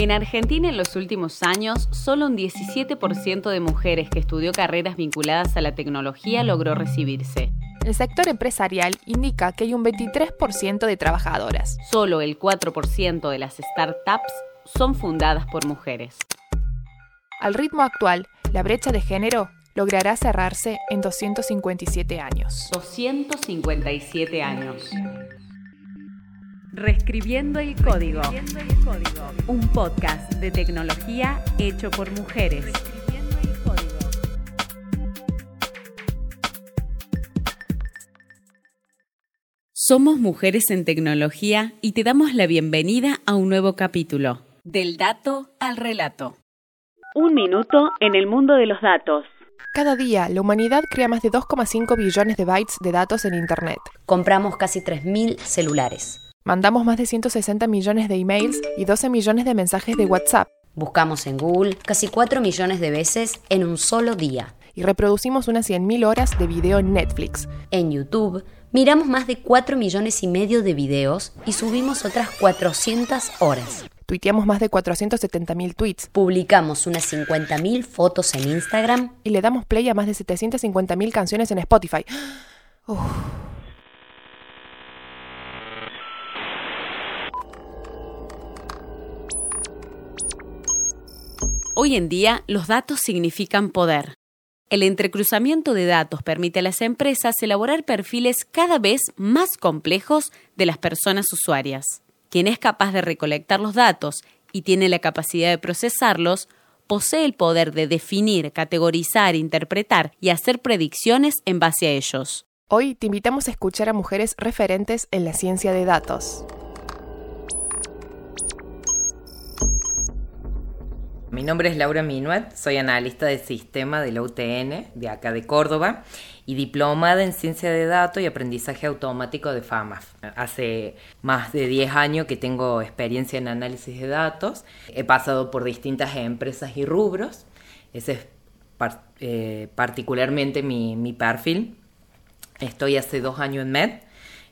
En Argentina en los últimos años, solo un 17% de mujeres que estudió carreras vinculadas a la tecnología logró recibirse. El sector empresarial indica que hay un 23% de trabajadoras. Solo el 4% de las startups son fundadas por mujeres. Al ritmo actual, la brecha de género logrará cerrarse en 257 años. 257 años. Reescribiendo el código. Un podcast de tecnología hecho por mujeres. Somos mujeres en tecnología y te damos la bienvenida a un nuevo capítulo. Del dato al relato. Un minuto en el mundo de los datos. Cada día, la humanidad crea más de 2,5 billones de bytes de datos en Internet. Compramos casi 3.000 celulares. Mandamos más de 160 millones de emails y 12 millones de mensajes de WhatsApp. Buscamos en Google casi 4 millones de veces en un solo día. Y reproducimos unas 100.000 horas de video en Netflix. En YouTube miramos más de 4 millones y medio de videos y subimos otras 400 horas. Tuiteamos más de 470.000 tweets. Publicamos unas 50.000 fotos en Instagram. Y le damos play a más de 750.000 canciones en Spotify. Uf. Hoy en día, los datos significan poder. El entrecruzamiento de datos permite a las empresas elaborar perfiles cada vez más complejos de las personas usuarias. Quien es capaz de recolectar los datos y tiene la capacidad de procesarlos, posee el poder de definir, categorizar, interpretar y hacer predicciones en base a ellos. Hoy te invitamos a escuchar a mujeres referentes en la ciencia de datos. Mi nombre es Laura Minuet, soy analista de sistema de la UTN, de acá de Córdoba, y diplomada en ciencia de datos y aprendizaje automático de FAMAF. Hace más de 10 años que tengo experiencia en análisis de datos, he pasado por distintas empresas y rubros, ese es eh, particularmente mi, mi, perfil. Estoy hace dos años en MED,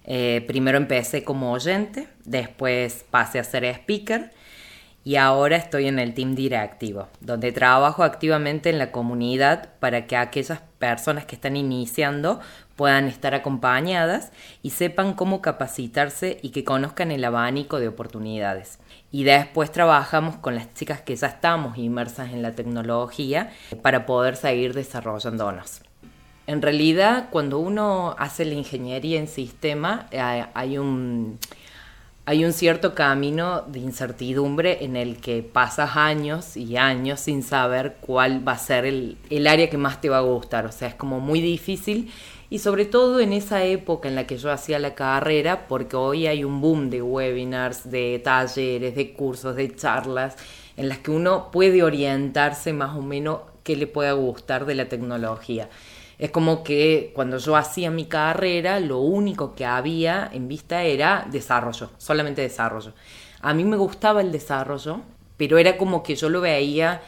eh, primero empecé como oyente, después pasé a ser speaker, y ahora estoy en el team directivo, donde trabajo activamente en la comunidad para que aquellas personas que están iniciando puedan estar acompañadas y sepan cómo capacitarse y que conozcan el abanico de oportunidades. Y después trabajamos con las chicas que ya estamos inmersas en la tecnología para poder seguir desarrollándonos. En realidad, cuando uno hace la ingeniería en sistema, eh, hay un hay un cierto camino de incertidumbre en el que pasas años y años sin saber cuál va a ser el, área que más te va a gustar. O sea, es como muy difícil y sobre todo en esa época en la que yo hacía la carrera, porque hoy hay un boom de webinars, de talleres, de cursos, de charlas, en las que uno puede orientarse más o menos qué le pueda gustar de la tecnología. Es como que cuando yo hacía mi carrera, lo único que había en vista era desarrollo, solamente desarrollo. A mí me gustaba el desarrollo, pero era como que yo lo veía,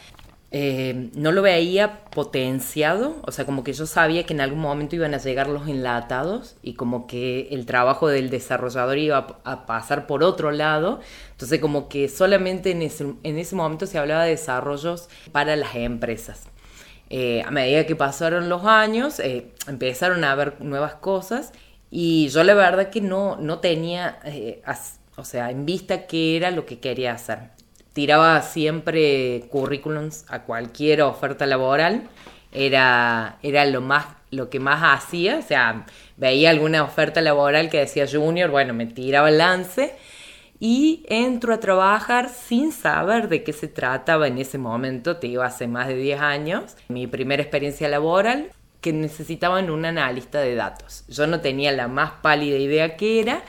eh, no lo veía potenciado, o sea, como que yo sabía que en algún momento iban a llegar los enlatados y como que el trabajo del desarrollador iba a, pasar por otro lado. Entonces, como que solamente en ese, en ese momento se hablaba de desarrollos para las empresas. Eh, a medida que pasaron los años, eh, empezaron a haber nuevas cosas y yo la verdad que no, no tenía, eh, o sea, en vista qué era lo que quería hacer. Tiraba siempre currículums a cualquier oferta laboral, era, era lo, más, lo que más hacía, o sea, veía alguna oferta laboral que decía junior, bueno, me tiraba el lance y entro a trabajar sin saber de qué se trataba en ese momento, te digo, hace más de 10 años, mi primera experiencia laboral, que necesitaban un analista de datos. Yo no tenía la más pálida idea qué era,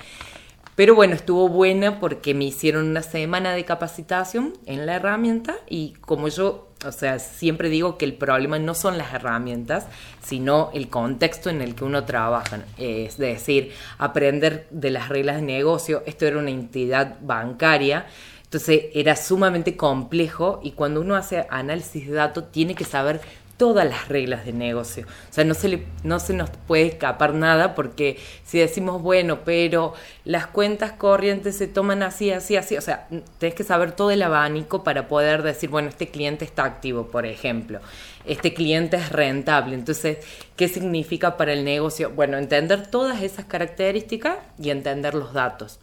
pero bueno, estuvo buena porque me hicieron una semana de capacitación en la herramienta y como yo o sea, siempre digo que el problema no son las herramientas, sino el contexto en el que uno trabaja. Es decir, aprender de las reglas de negocio. Esto era una entidad bancaria, entonces era sumamente complejo y cuando uno hace análisis de datos tiene que saber todas las reglas de negocio. O sea, no se, no se nos puede escapar nada porque si decimos, bueno, pero las cuentas corrientes se toman así, así, así, o sea, tenés que saber todo el abanico para poder decir, bueno, este cliente está activo, por ejemplo, este cliente es rentable. Entonces, ¿qué significa para el negocio? Bueno, entender todas esas características y entender los datos.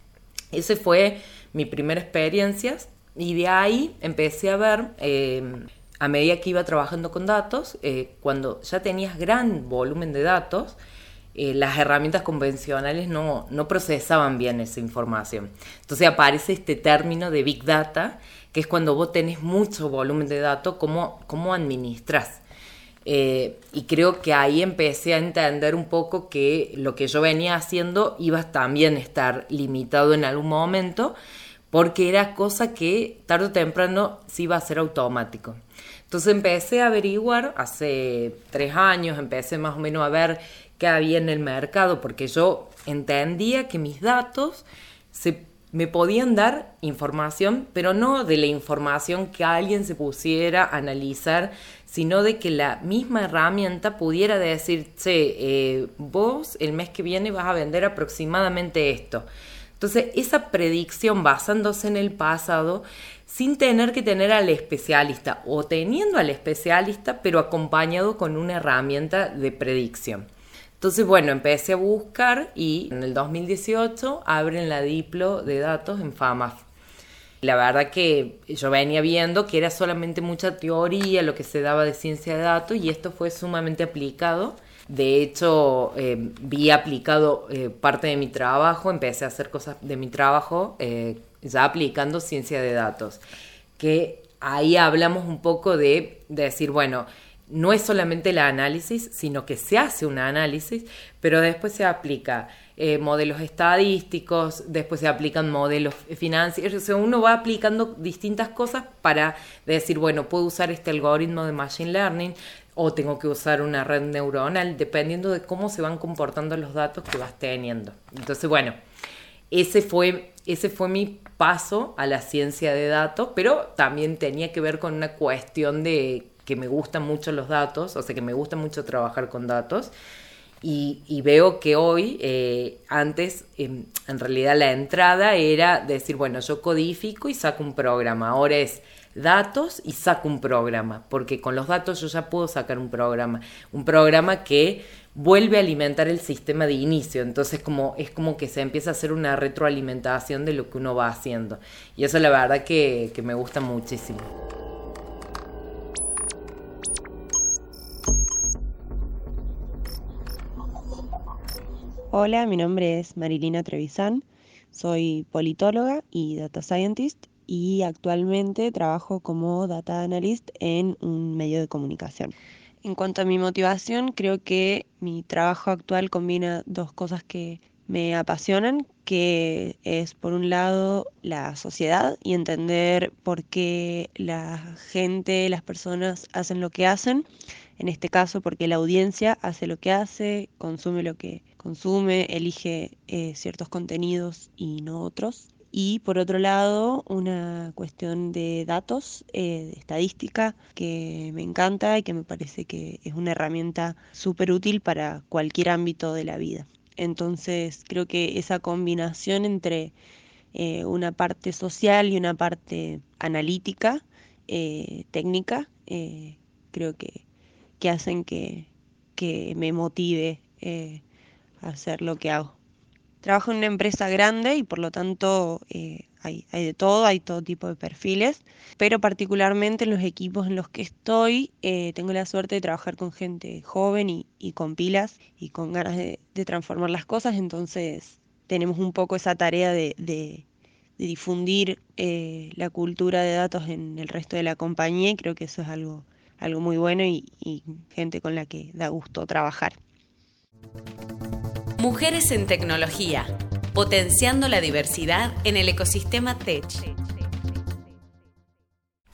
Esa fue mi primera experiencia y de ahí empecé a ver... Eh, a medida que iba trabajando con datos, eh, cuando ya tenías gran volumen de datos, eh, las herramientas convencionales no, no, procesaban bien esa información. Entonces aparece este término de Big Data, que es cuando vos tenés mucho volumen de datos, cómo, cómo administras. Eh, y creo que ahí empecé a entender un poco que lo que yo venía haciendo iba a también estar limitado en algún momento, porque era cosa que tarde o temprano sí iba a ser automático. Entonces empecé a averiguar, hace tres años empecé más o menos a ver qué había en el mercado, porque yo entendía que mis datos se, me podían dar información, pero no de la información que alguien se pusiera a analizar, sino de que la misma herramienta pudiera decir, che, eh, vos el mes que viene vas a vender aproximadamente esto. Entonces, esa predicción basándose en el pasado sin tener que tener al especialista o teniendo al especialista, pero acompañado con una herramienta de predicción. Entonces, bueno, empecé a buscar y en el 2018 abren la Diplo de datos en FAMAF. La verdad que yo venía viendo que era solamente mucha teoría lo que se daba de ciencia de datos y esto fue sumamente aplicado. De hecho, eh, vi aplicado eh, parte de mi trabajo, empecé a hacer cosas de mi trabajo eh, ya aplicando ciencia de datos, que ahí hablamos un poco de, decir, bueno, no es solamente el análisis, sino que se hace un análisis, pero después se aplica modelos estadísticos, después se aplican modelos financieros, o sea, uno va aplicando distintas cosas para decir, bueno, puedo usar este algoritmo de Machine Learning o tengo que usar una red neuronal, dependiendo de cómo se van comportando los datos que vas teniendo. Entonces, bueno, ese fue, ese fue mi paso a la ciencia de datos, pero también tenía que ver con una cuestión de que me gustan mucho los datos, o sea, que me gusta mucho trabajar con datos. Y, veo que hoy, eh, antes, en, en realidad la entrada era decir, bueno, yo codifico y saco un programa. Ahora es datos y saco un programa, porque con los datos yo ya puedo sacar un programa. Un programa que vuelve a alimentar el sistema de inicio. Entonces como, es como que se empieza a hacer una retroalimentación de lo que uno va haciendo. Y eso la verdad que, que me gusta muchísimo. Hola, mi nombre es Marilina Trevisan, soy politóloga y data scientist y actualmente trabajo como data analyst en un medio de comunicación. En cuanto a mi motivación, creo que mi trabajo actual combina dos cosas que me apasionan, que es por un lado la sociedad y entender por qué la gente, las personas hacen lo que hacen, en este caso porque la audiencia hace lo que hace, consume lo que consume, elige eh, ciertos contenidos y no otros y por otro lado una cuestión de datos, eh, de estadística, que me encanta y que me parece que es una herramienta súper útil para cualquier ámbito de la vida. Entonces creo que esa combinación entre eh, una parte social y una parte analítica, eh, técnica, creo que, que hacen que, que me motive a hacer lo que hago. Trabajo en una empresa grande y por lo tanto eh, hay, de todo, hay todo tipo de perfiles, pero particularmente en los equipos en los que estoy eh, tengo la suerte de trabajar con gente joven y, con pilas y con ganas de, transformar las cosas, entonces tenemos un poco esa tarea de, difundir eh, la cultura de datos en el resto de la compañía y creo que eso es algo, algo muy bueno y gente con la que da gusto trabajar. Mujeres en tecnología, potenciando la diversidad en el ecosistema tech.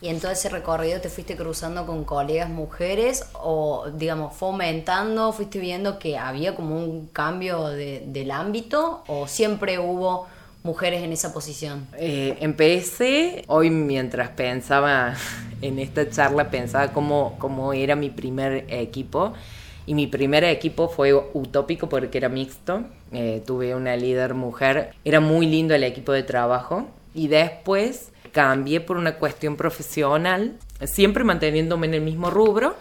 Y en todo ese recorrido te fuiste cruzando con colegas mujeres o, digamos, fomentando, fuiste viendo que había como un cambio del ámbito o siempre hubo mujeres en esa posición? Eh, empecé hoy mientras pensaba en esta charla pensaba cómo, cómo era mi primer equipo. Y mi primer equipo fue utópico porque era mixto. Eh, tuve una líder mujer. Era muy lindo el equipo de trabajo. Y después cambié por una cuestión profesional, siempre manteniéndome en el mismo rubro.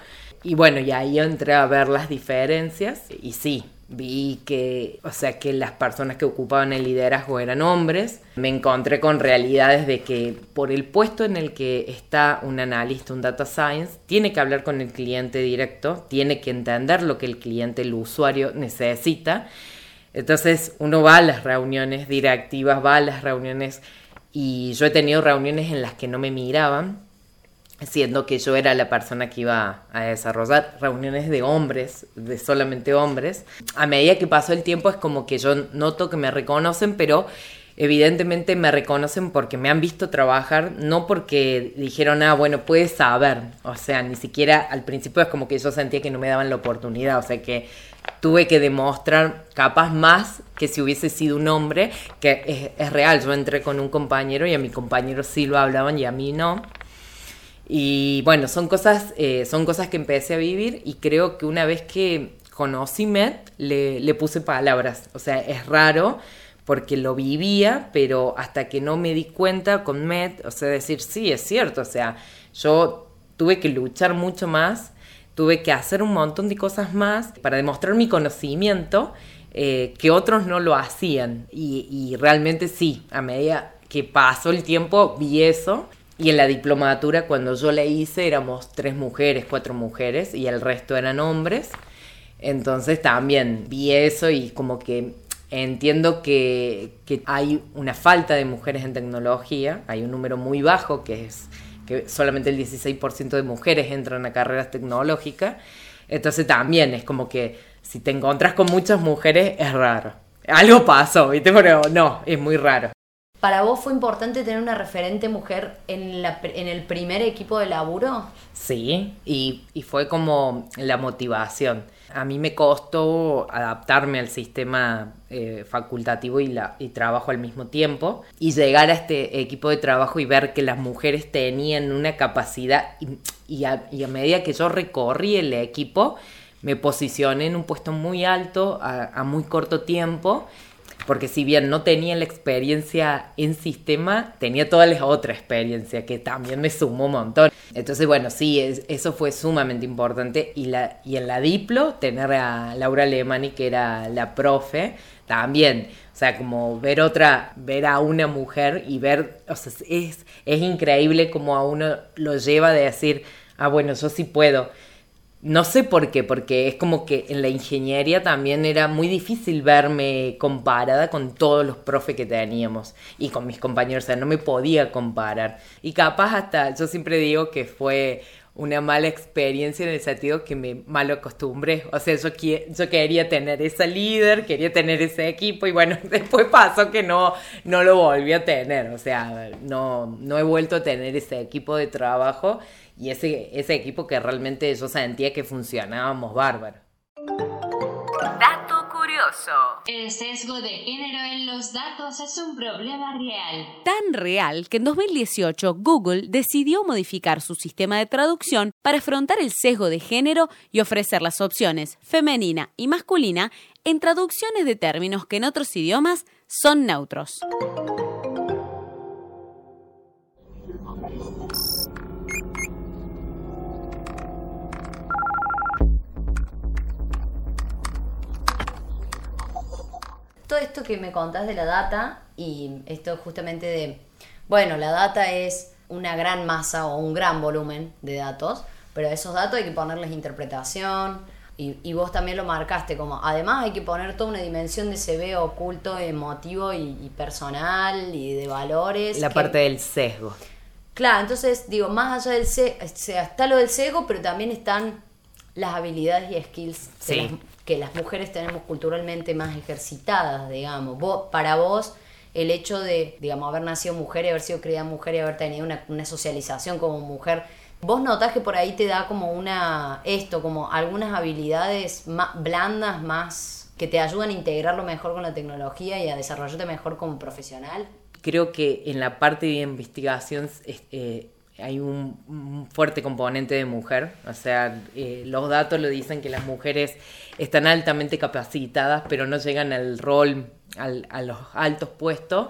Y bueno, y ahí entré a ver las diferencias. Y sí, vi que, o sea, que las personas que ocupaban el liderazgo eran hombres. Me encontré con realidades de que por el puesto en el que está un analista, un data science, tiene que hablar con el cliente directo, tiene que entender lo que el cliente, el usuario necesita. Entonces uno va a las reuniones directivas, va a las reuniones y yo he tenido reuniones en las que no me miraban siendo que yo era la persona que iba a desarrollar reuniones de hombres, de solamente hombres. A medida que pasó el tiempo es como que yo noto que me reconocen, pero evidentemente me reconocen porque me han visto trabajar, no porque dijeron, ah, bueno, puedes saber. O sea, ni siquiera al principio es como que yo sentía que no me daban la oportunidad, o sea que tuve que demostrar capaz más que si hubiese sido un hombre, que es, real, yo entré con un compañero y a mi compañero sí lo hablaban y a mí no. Y bueno, son cosas, eh, son cosas que empecé a vivir y creo que una vez que conocí Met, le, le puse palabras. O sea, es raro porque lo vivía, pero hasta que no me di cuenta con Met, o sea, decir, sí, es cierto, o sea, yo tuve que luchar mucho más, tuve que hacer un montón de cosas más para demostrar mi conocimiento eh, que otros no lo hacían. Y, y realmente sí, a medida que pasó el tiempo vi eso y en la diplomatura, cuando yo la hice, éramos tres mujeres, cuatro mujeres, y el resto eran hombres. Entonces también vi eso y como que entiendo que, que, hay una falta de mujeres en tecnología, hay un número muy bajo que es que solamente el 16% de mujeres entran a carreras tecnológicas, entonces también es como que si te encontras con muchas mujeres es raro. Algo pasó, ¿viste? Pero no, es muy raro. ¿Para vos fue importante tener una referente mujer en, la, en el primer equipo de laburo? Sí, y, y, fue como la motivación. A mí me costó adaptarme al sistema eh, facultativo y, la, y trabajo al mismo tiempo y llegar a este equipo de trabajo y ver que las mujeres tenían una capacidad y, y, a, medida que yo recorrí el equipo me posicioné en un puesto muy alto a muy corto tiempo porque si bien no tenía la experiencia en sistema, tenía toda la otra experiencia que también me sumó un montón. Entonces, bueno, sí, eso fue sumamente importante. Y, la, y en la Diplo, tener a Laura Alemani, que era la profe, también. O sea, como ver otra, ver a una mujer y ver, o sea, es, es increíble como a uno lo lleva de decir, ah, bueno, yo sí puedo. No sé por qué, porque es como que en la ingeniería también era muy difícil verme comparada con todos los profes que teníamos y con mis compañeros, o sea, no me podía comparar. Y capaz hasta, yo siempre digo que fue una mala experiencia en el sentido que me mal acostumbré. O sea, yo, yo quería tener esa líder, quería tener ese equipo y bueno, después pasó que no, no lo volví a tener. O sea, no, no he vuelto a tener ese equipo de trabajo y ese, ese equipo que realmente yo sentía que funcionábamos bárbaro. El sesgo de género en los datos es un problema real. Tan real que en 2018 Google decidió modificar su sistema de traducción para afrontar el sesgo de género y ofrecer las opciones femenina y masculina en traducciones de términos que en otros idiomas son neutros. Esto que me contás de la data y esto justamente de, bueno, la data es una gran masa o un gran volumen de datos, pero a esos datos hay que ponerles interpretación y, y vos también lo marcaste como, además hay que poner toda una dimensión de CV oculto, emotivo y, y personal y de valores. La que- parte del sesgo. Claro, entonces digo, más allá del sesgo, o sea, está lo del sesgo, pero también están las habilidades y skills de Sí. las- que las mujeres tenemos culturalmente más ejercitadas, digamos. Para vos, el hecho de, digamos, haber nacido mujer y haber sido criada mujer y haber tenido una, socialización como mujer, vos notás que por ahí te da como una, esto, como algunas habilidades más blandas, más que te ayudan a integrarlo mejor con la tecnología y a desarrollarte mejor como profesional. Creo que en la parte de investigación es- eh, hay un, fuerte componente de mujer, o sea, eh, los datos lo dicen que las mujeres están altamente capacitadas, pero no llegan al rol, a los altos puestos,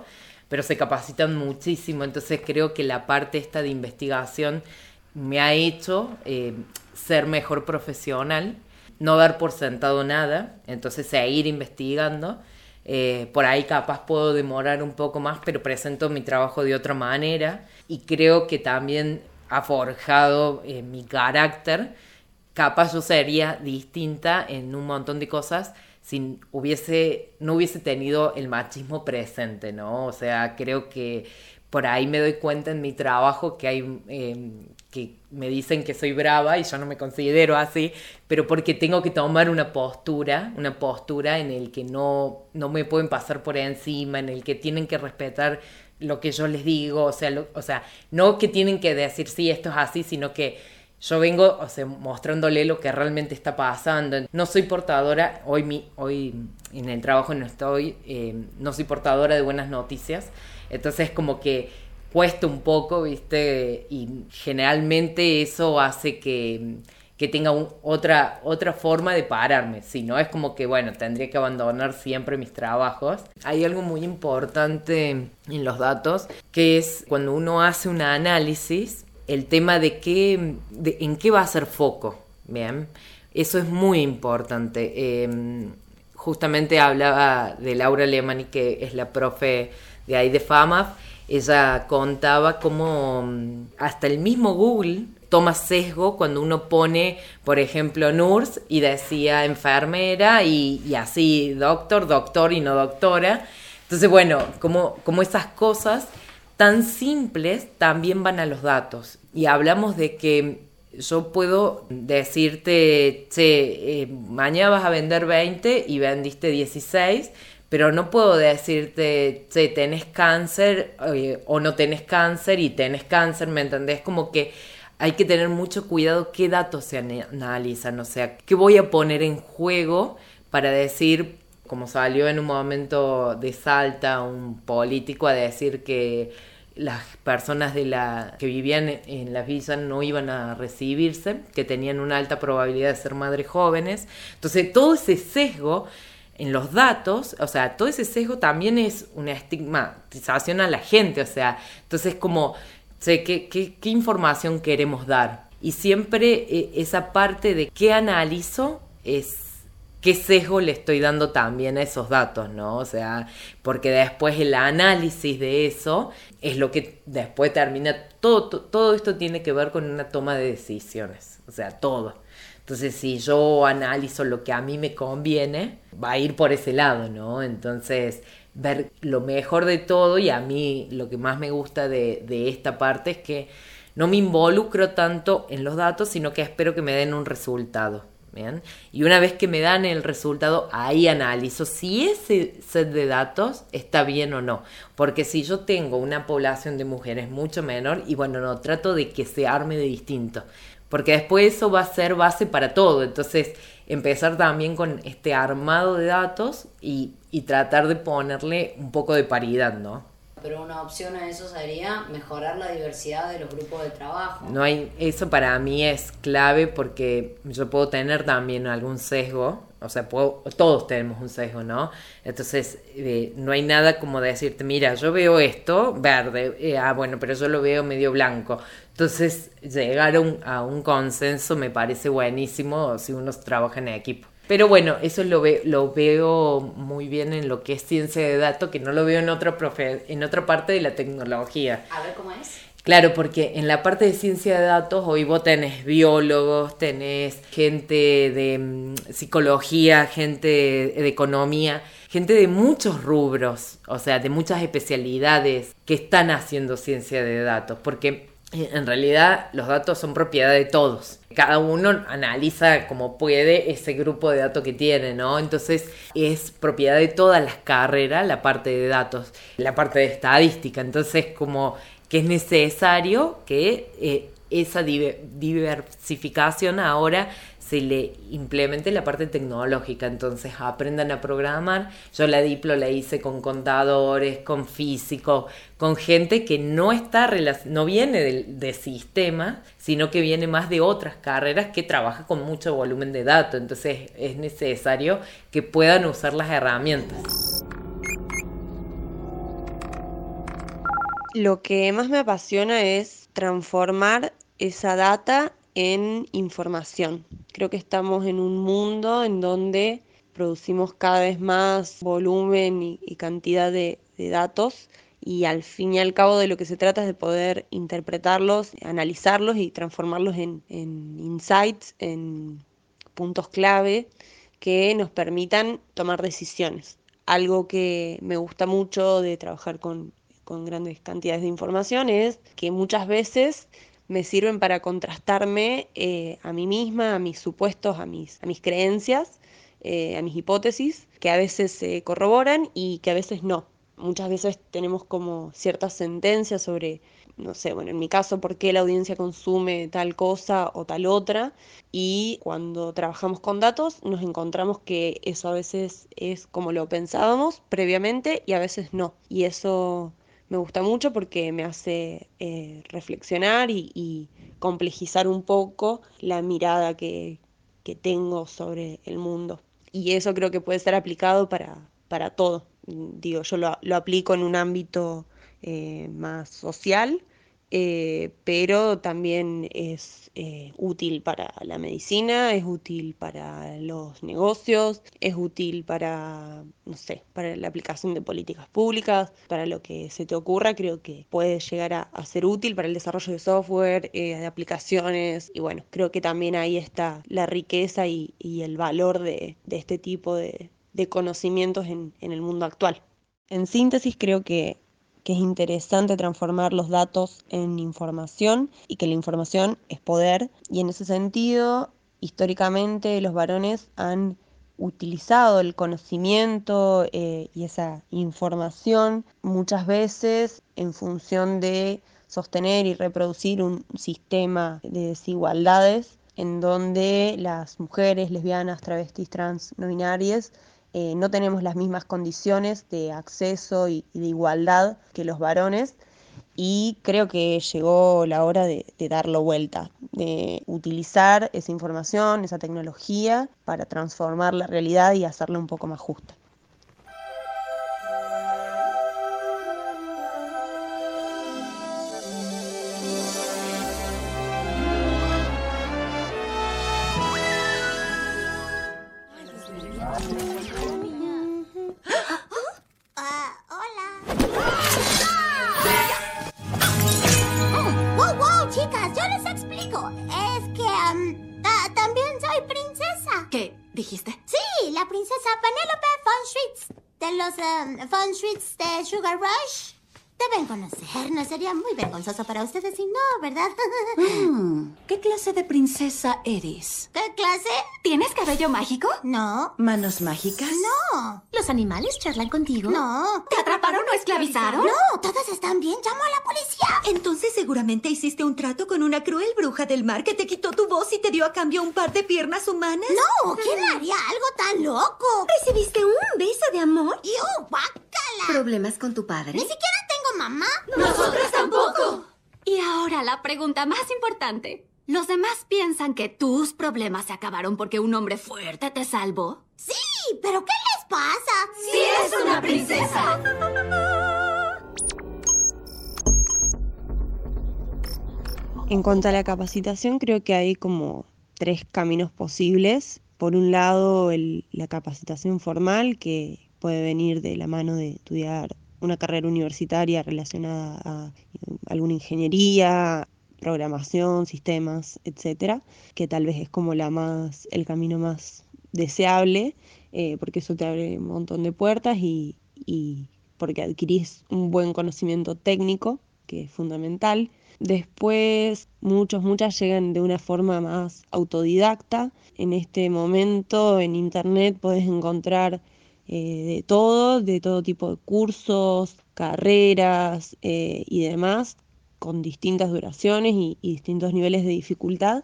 pero se capacitan muchísimo, entonces creo que la parte esta de investigación me ha hecho eh, ser mejor profesional, no dar por sentado nada, entonces seguir investigando. Eh, por ahí capaz puedo demorar un poco más, pero presento mi trabajo de otra manera y creo que también ha forjado eh, mi carácter. Capaz yo sería distinta en un montón de cosas si hubiese, no hubiese tenido el machismo presente, ¿no? O sea, creo que por ahí me doy cuenta en mi trabajo que hay em, que me dicen que soy brava y yo no me considero así, pero porque tengo que tomar una postura, una postura en el que no, no me pueden pasar por encima, en el que tienen que respetar lo que yo les digo, o sea, o sea, no que tienen que decir sí, esto es así, sino que yo vengo, mostrándole lo que realmente está pasando. No soy portadora, hoy, mi, hoy en el trabajo no estoy, em, no soy portadora de buenas noticias, entonces como que cuesta un poco, ¿viste? Y generalmente eso hace que, que tenga otra, otra forma de pararme. Si no, es como que, bueno, tendría que abandonar siempre mis trabajos. Hay algo muy importante en los datos, que es cuando uno hace un análisis, el tema de, qué, de en qué va a ser foco, ¿bien? Eso es muy importante. Em, justamente hablaba de Laura Lemani, que es la profe de ahí de FAMAF, ella contaba cómo mm, hasta el mismo Google toma sesgo cuando uno pone, por ejemplo, nurse y decía enfermera y, así doctor, doctor y no doctora. Entonces, bueno, como, como esas cosas tan simples también van a los datos. Y hablamos de que yo puedo decirte, che, eh, mañana vas a vender 20 y vendiste 16 pero no puedo decirte, che, tenés cáncer o no tenés cáncer y tenés cáncer, ¿me entendés? Como que hay que tener mucho cuidado qué datos se analizan, o sea, qué voy a poner en juego para decir, como salió en un momento de Salta un político a decir que las personas de la que vivían en las villas no iban a recibirse, que tenían una alta probabilidad de ser madres jóvenes. Entonces, todo ese sesgo en los datos, o sea, todo ese sesgo también es una estigmatización a la gente, o sea, entonces como, sé, ¿qué, qué, información queremos dar? Y siempre eh, esa parte de qué analizo es qué sesgo le estoy dando también a esos datos, ¿no? O sea, porque después el análisis de eso es lo que después termina, todo, todo esto tiene que ver con una toma de decisiones, o sea, todo. Entonces, si yo analizo lo que a mí me conviene, va a ir por ese lado, ¿no? Entonces, ver lo mejor de todo y a mí lo que más me gusta de, esta parte es que no me involucro tanto en los datos, sino que espero que me den un resultado. ¿bien? Y una vez que me dan el resultado, ahí analizo si ese set de datos está bien o no. Porque si yo tengo una población de mujeres mucho menor, y bueno, no, trato de que se arme de distinto porque después eso va a ser base para todo. Entonces, empezar también con este armado de datos y, y tratar de ponerle un poco de paridad, ¿no? Pero una opción a eso sería mejorar la diversidad de los grupos de trabajo. No hay, eso para mí es clave porque yo puedo tener también algún sesgo o sea, todos tenemos un sesgo, ¿no? Entonces, eh, no hay nada como decirte, mira, yo veo esto verde, eh, ah, bueno, pero yo lo veo medio blanco. Entonces, llegar a un, consenso me parece buenísimo si uno trabaja en equipo. Pero bueno, eso lo, lo veo muy bien en lo que es ciencia de datos, que no lo veo en otra, en otra parte de la tecnología. A ver cómo es. Claro, porque en la parte de ciencia de datos hoy vos tenés biólogos, tenés gente de mm, psicología, gente de economía, gente de muchos rubros, o sea, de muchas especialidades que están haciendo ciencia de datos, porque en realidad los datos son propiedad de todos. Cada uno analiza como puede ese grupo de datos que tiene, ¿no? Entonces es propiedad de todas las carreras la parte de datos, la parte de estadística. Entonces como que es necesario que eh, esa diversificación ahora se le implemente la parte tecnológica, entonces aprendan a programar. Yo la Diplo la hice con contadores, con físicos, con gente que no está no viene de, sistema, sino que viene más de otras carreras que trabaja con mucho volumen de datos, entonces es necesario que puedan usar las herramientas. Lo que más me apasiona es transformar esa data en información. Creo que estamos en un mundo en donde producimos cada vez más volumen y, cantidad de, datos y al fin y al cabo de lo que se trata es de poder interpretarlos, analizarlos y transformarlos en, insights, en puntos clave que nos permitan tomar decisiones. Algo que me gusta mucho de trabajar con grandes cantidades de información es que muchas veces me sirven para contrastarme eh, a mí misma, a mis supuestos, a mis, a mis creencias, eh, a mis hipótesis, que a veces se corroboran y que a veces no. Muchas veces tenemos como ciertas sentencias sobre, no sé, bueno, en mi caso, por qué la audiencia consume tal cosa o tal otra. Y cuando trabajamos con datos nos encontramos que eso a veces es como lo pensábamos previamente y a veces no. Y eso me gusta mucho porque me hace eh, reflexionar y, complejizar un poco la mirada que, tengo sobre el mundo. Y eso creo que puede ser aplicado para, para todo. Digo, yo lo, lo aplico en un ámbito eh, más social, eh, pero también es eh, útil para la medicina, es útil para los negocios, es útil para, no sé, para la aplicación de políticas públicas, para lo que se te ocurra, creo que puede llegar a, ser útil para el desarrollo de software, eh, de aplicaciones, y bueno, creo que también ahí está la riqueza y, el valor de, este tipo de, conocimientos en el mundo actual. En síntesis, creo que que es interesante transformar los datos en información y que la información es poder. Y en ese sentido, históricamente los varones han utilizado el conocimiento eh, y esa información muchas veces en función de sostener y reproducir un sistema de desigualdades en donde las mujeres lesbianas, travestis, trans, no binarias eh, no tenemos las mismas condiciones de acceso y, de igualdad que los varones y creo que llegó la hora de, de, darlo vuelta, de utilizar esa información, esa tecnología para transformar la realidad y hacerla un poco más justa. Blossom, um, Fun Street, uh, Sugar Rush. Deben conocer. No sería muy vergonzoso para ustedes si no, ¿verdad? Mm, ¿Qué clase de princesa eres? ¿Qué clase? ¿Tienes cabello mágico? No. ¿Manos mágicas? No. ¿Los animales charlan contigo? No. ¿Te atraparon o esclavizaron? No, todos están bien. Llamo a la policía. Entonces seguramente hiciste un trato con una cruel bruja del mar que te quitó tu voz y te dio a cambio un par de piernas humanas. No, ¿quién haría algo tan loco? ¿Recibiste un beso de amor? ¡Yu, bácala! ¿Problemas con tu padre? Ni siquiera tengo mamá. ¡Nosotras tampoco! Y ahora la pregunta más importante. ¿Los demás piensan que tus problemas se acabaron porque un hombre fuerte te salvó? Sí, pero ¿qué les pasa? ¡Sí es una princesa! En cuanto a la capacitación, creo que hay como tres caminos posibles. Por un lado, la capacitación formal, que puede venir de la mano de estudiar una carrera universitaria relacionada a alguna ingeniería, programación, sistemas, etcétera, que tal vez es como la más, el camino más deseable, eh, porque eso te abre un montón de puertas y, y porque adquirís un buen conocimiento técnico, que es fundamental. Después, muchos, muchas llegan de una forma más autodidacta. En este momento en Internet podés encontrar eh, de todo, de todo tipo de cursos, carreras eh, y demás, con distintas duraciones y, distintos niveles de dificultad,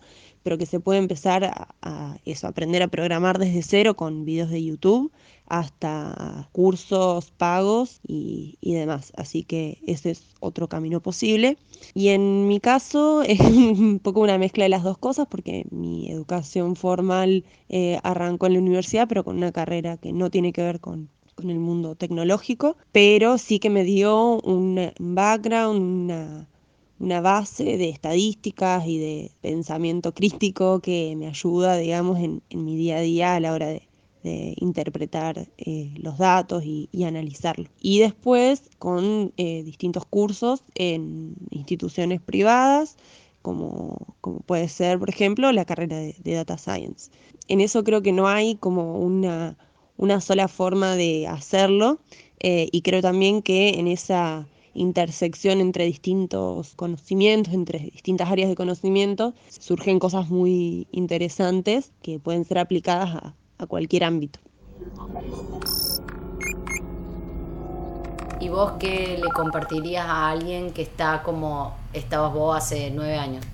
pero que se puede empezar a, eso, aprender a programar desde cero con videos de YouTube hasta cursos pagos y, demás. Así que ese es otro camino posible. Y en mi caso es un poco una mezcla de las dos cosas porque mi educación formal eh, arrancó en la universidad, pero con una carrera que no tiene que ver con, con el mundo tecnológico, pero sí que me dio un background, una, una base de estadísticas y de pensamiento crítico que me ayuda, digamos, en, en mi día a día a la hora de, interpretar eh, los datos y, analizarlos. Y después con eh, distintos cursos en instituciones privadas, como, puede ser, por ejemplo, la carrera de, Data Science. En eso creo que no hay como una, una sola forma de hacerlo eh, y creo también que en esa intersección entre distintos conocimientos, entre distintas áreas de conocimiento, surgen cosas muy interesantes que pueden ser aplicadas a, cualquier ámbito. ¿Y vos qué le compartirías a alguien que está como estabas vos hace nueve años?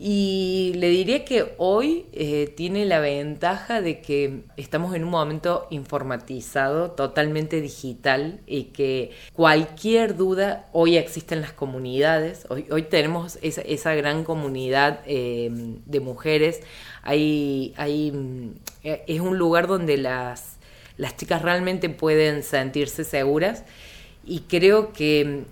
Y le diría que hoy eh, tiene la ventaja de que estamos en un momento informatizado, totalmente digital, y que cualquier duda hoy existe en las comunidades. Hoy, tenemos esa, gran comunidad eh, de mujeres. Hay, hay, eh, es un lugar donde las, las chicas realmente pueden sentirse seguras. Y creo que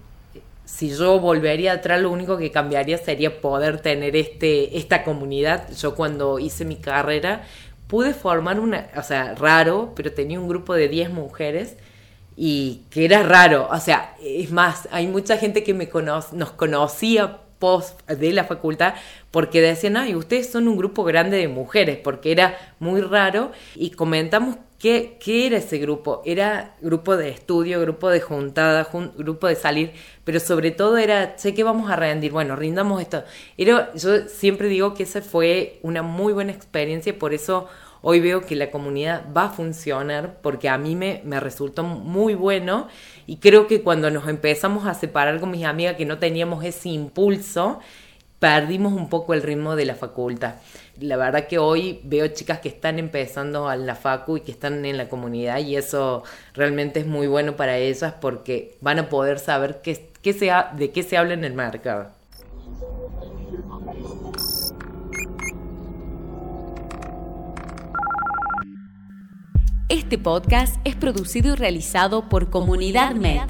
si yo volvería atrás, lo único que cambiaría sería poder tener este, esta comunidad. Yo cuando hice mi carrera pude formar una, o sea, raro, pero tenía un grupo de 10 mujeres y que era raro. O sea, es más, hay mucha gente que me nos conocía post de la facultad porque decían, ay, ustedes son un grupo grande de mujeres, porque era muy raro y comentamos ¿Qué, ¿Qué, era ese grupo? Era grupo de estudio, grupo de juntada, grupo de salir, pero sobre todo era, sé que vamos a rendir, bueno, rindamos esto. Era, yo siempre digo que esa fue una muy buena experiencia y por eso hoy veo que la comunidad va a funcionar, porque a mí me, me resultó muy bueno y creo que cuando nos empezamos a separar con mis amigas que no teníamos ese impulso, perdimos un poco el ritmo de la facultad. La verdad que hoy veo chicas que están empezando a la facu y que están en la comunidad y eso realmente es muy bueno para ellas porque van a poder saber qué, qué de qué se habla en el mercado. Este podcast es producido y realizado por Comunidad Med,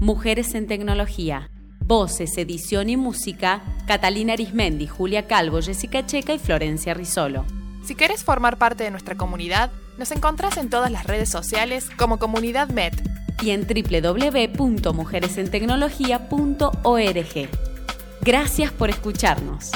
Mujeres en Tecnología. Voces, edición y música, Catalina Arismendi, Julia Calvo, Jessica Checa y Florencia Risolo. Si quieres formar parte de nuestra comunidad, nos encontrás en todas las redes sociales como Comunidad Med y en www.mujeresentecnología.org. Gracias por escucharnos.